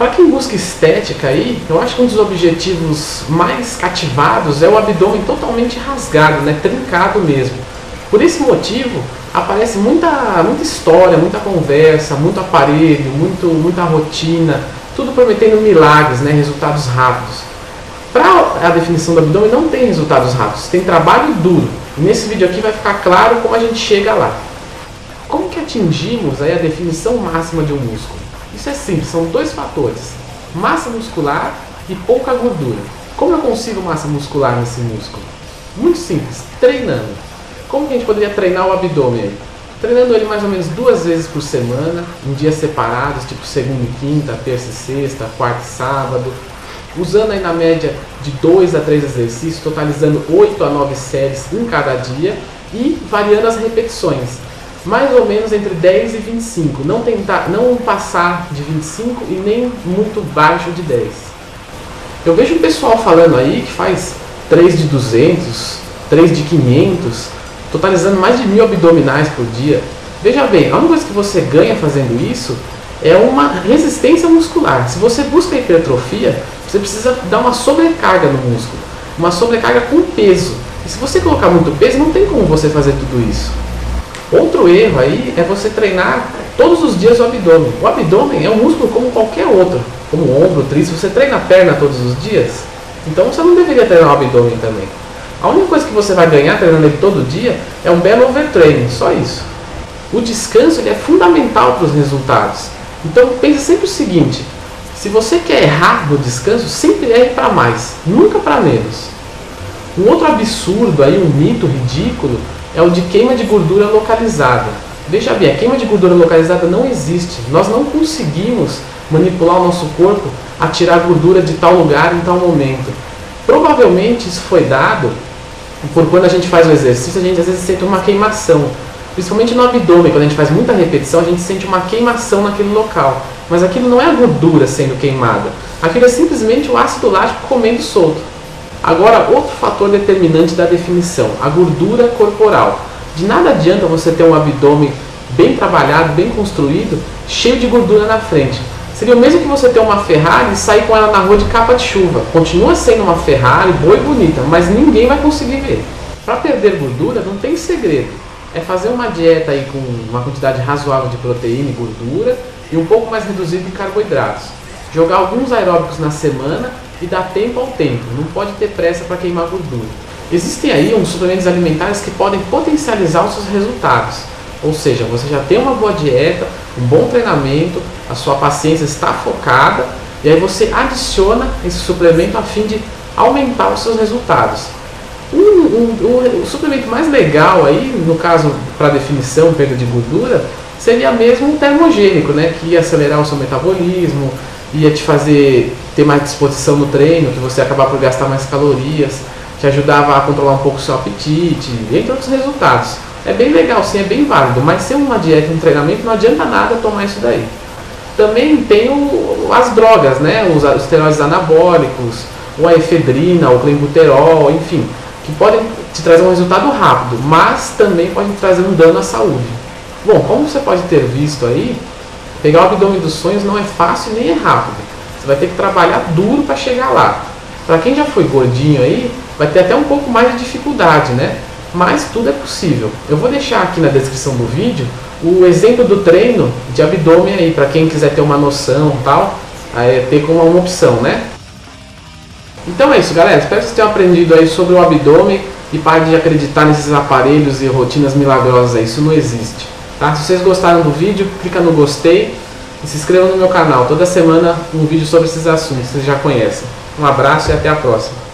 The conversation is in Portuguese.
Para quem busca estética aí, eu acho que um dos objetivos mais cativados é o abdômen totalmente rasgado, né, trincado mesmo. Por esse motivo, aparece muita, muita história, muita conversa, muito aparelho, muito, muita rotina, tudo prometendo milagres, né, resultados rápidos. Para a definição do abdômen não tem resultados rápidos, tem trabalho duro. Nesse vídeo aqui vai ficar claro como a gente chega lá. Como que atingimos aí a definição máxima de um músculo? Isso é simples, são dois fatores: massa muscular e pouca gordura. Como eu consigo massa muscular nesse músculo? Muito simples, treinando. Como que a gente poderia treinar o abdômen? Treinando ele mais ou menos duas vezes por semana, em dias separados, tipo segunda e quinta, terça e sexta, quarta e sábado, usando aí na média de 2 a 3 exercícios, totalizando 8 a 9 séries em cada dia e variando as repetições. Mais ou menos entre 10 e 25. Não tentar, não passar de 25 e nem muito baixo de 10. Eu vejo um pessoal falando aí que faz 3 de 200, 3 de 500, totalizando mais de mil abdominais por dia. Veja bem, a única coisa que você ganha fazendo isso é uma resistência muscular. Se você busca hipertrofia, você precisa dar uma sobrecarga no músculo, uma sobrecarga com peso. E se você colocar muito peso, não tem como você fazer tudo isso. Outro erro aí é você treinar todos os dias o abdômen. O abdômen é um músculo como qualquer outro, como o ombro, o tríceps. Você treina a perna todos os dias, então você não deveria treinar o abdômen também. A única coisa que você vai ganhar treinando ele todo dia é um belo overtraining, só isso. O descanso é fundamental para os resultados. Então pense sempre o seguinte: se você quer errar no descanso, sempre erre para mais, nunca para menos. Um outro absurdo aí, um mito ridículo, é o de queima de gordura localizada. Veja bem, a queima de gordura localizada não existe. Nós não conseguimos manipular o nosso corpo a tirar gordura de tal lugar em tal momento. Provavelmente isso foi dado por quando a gente faz o exercício, a gente às vezes sente uma queimação. Principalmente no abdômen, quando a gente faz muita repetição, a gente sente uma queimação naquele local. Mas aquilo não é a gordura sendo queimada. Aquilo é simplesmente o ácido lático comendo solto. Agora, outro fator determinante da definição, a gordura corporal. De nada adianta você ter um abdômen bem trabalhado, bem construído, cheio de gordura na frente. Seria o mesmo que você ter uma Ferrari e sair com ela na rua de capa de chuva. Continua sendo uma Ferrari boa e bonita, mas ninguém vai conseguir ver. Para perder gordura não tem segredo é fazer uma dieta aí com uma quantidade razoável de proteína e gordura e um pouco mais reduzido em carboidratos. Jogar alguns aeróbicos na semana e dar tempo ao tempo, não pode ter pressa para queimar gordura. Existem aí uns suplementos alimentares que podem potencializar os seus resultados. Ou seja, você já tem uma boa dieta, um bom treinamento, a sua paciência está focada e aí você adiciona esse suplemento a fim de aumentar os seus resultados. O suplemento mais legal aí, no caso para definição, perda de gordura, seria mesmo um termogênico, né? Que ia acelerar o seu metabolismo, ia te fazer ter mais disposição no treino, que você ia acabar por gastar mais calorias, te ajudava a controlar um pouco o seu apetite, entre outros resultados. É bem legal, sim, é bem válido, mas sem uma dieta um treinamento não adianta nada tomar isso daí. Também tem o, as drogas, né? Os, os esteroides anabólicos, ou a efedrina, o clenbuterol, enfim que podem te trazer um resultado rápido, mas também podem trazer um dano à saúde. Bom, como você pode ter visto aí, pegar o abdômen dos sonhos não é fácil nem é rápido. Você vai ter que trabalhar duro para chegar lá. Para quem já foi gordinho aí, vai ter até um pouco mais de dificuldade, né? Mas tudo é possível. Eu vou deixar aqui na descrição do vídeo o exemplo do treino de abdômen aí, para quem quiser ter uma noção tal, aí ter como uma opção, né? Então é isso, galera. Espero que vocês tenham aprendido aí sobre o abdômen e pare de acreditar nesses aparelhos e rotinas milagrosas. Isso não existe. Tá? Se vocês gostaram do vídeo, clica no gostei e se inscreva no meu canal. Toda semana um vídeo sobre esses assuntos, vocês já conhecem. Um abraço e até a próxima.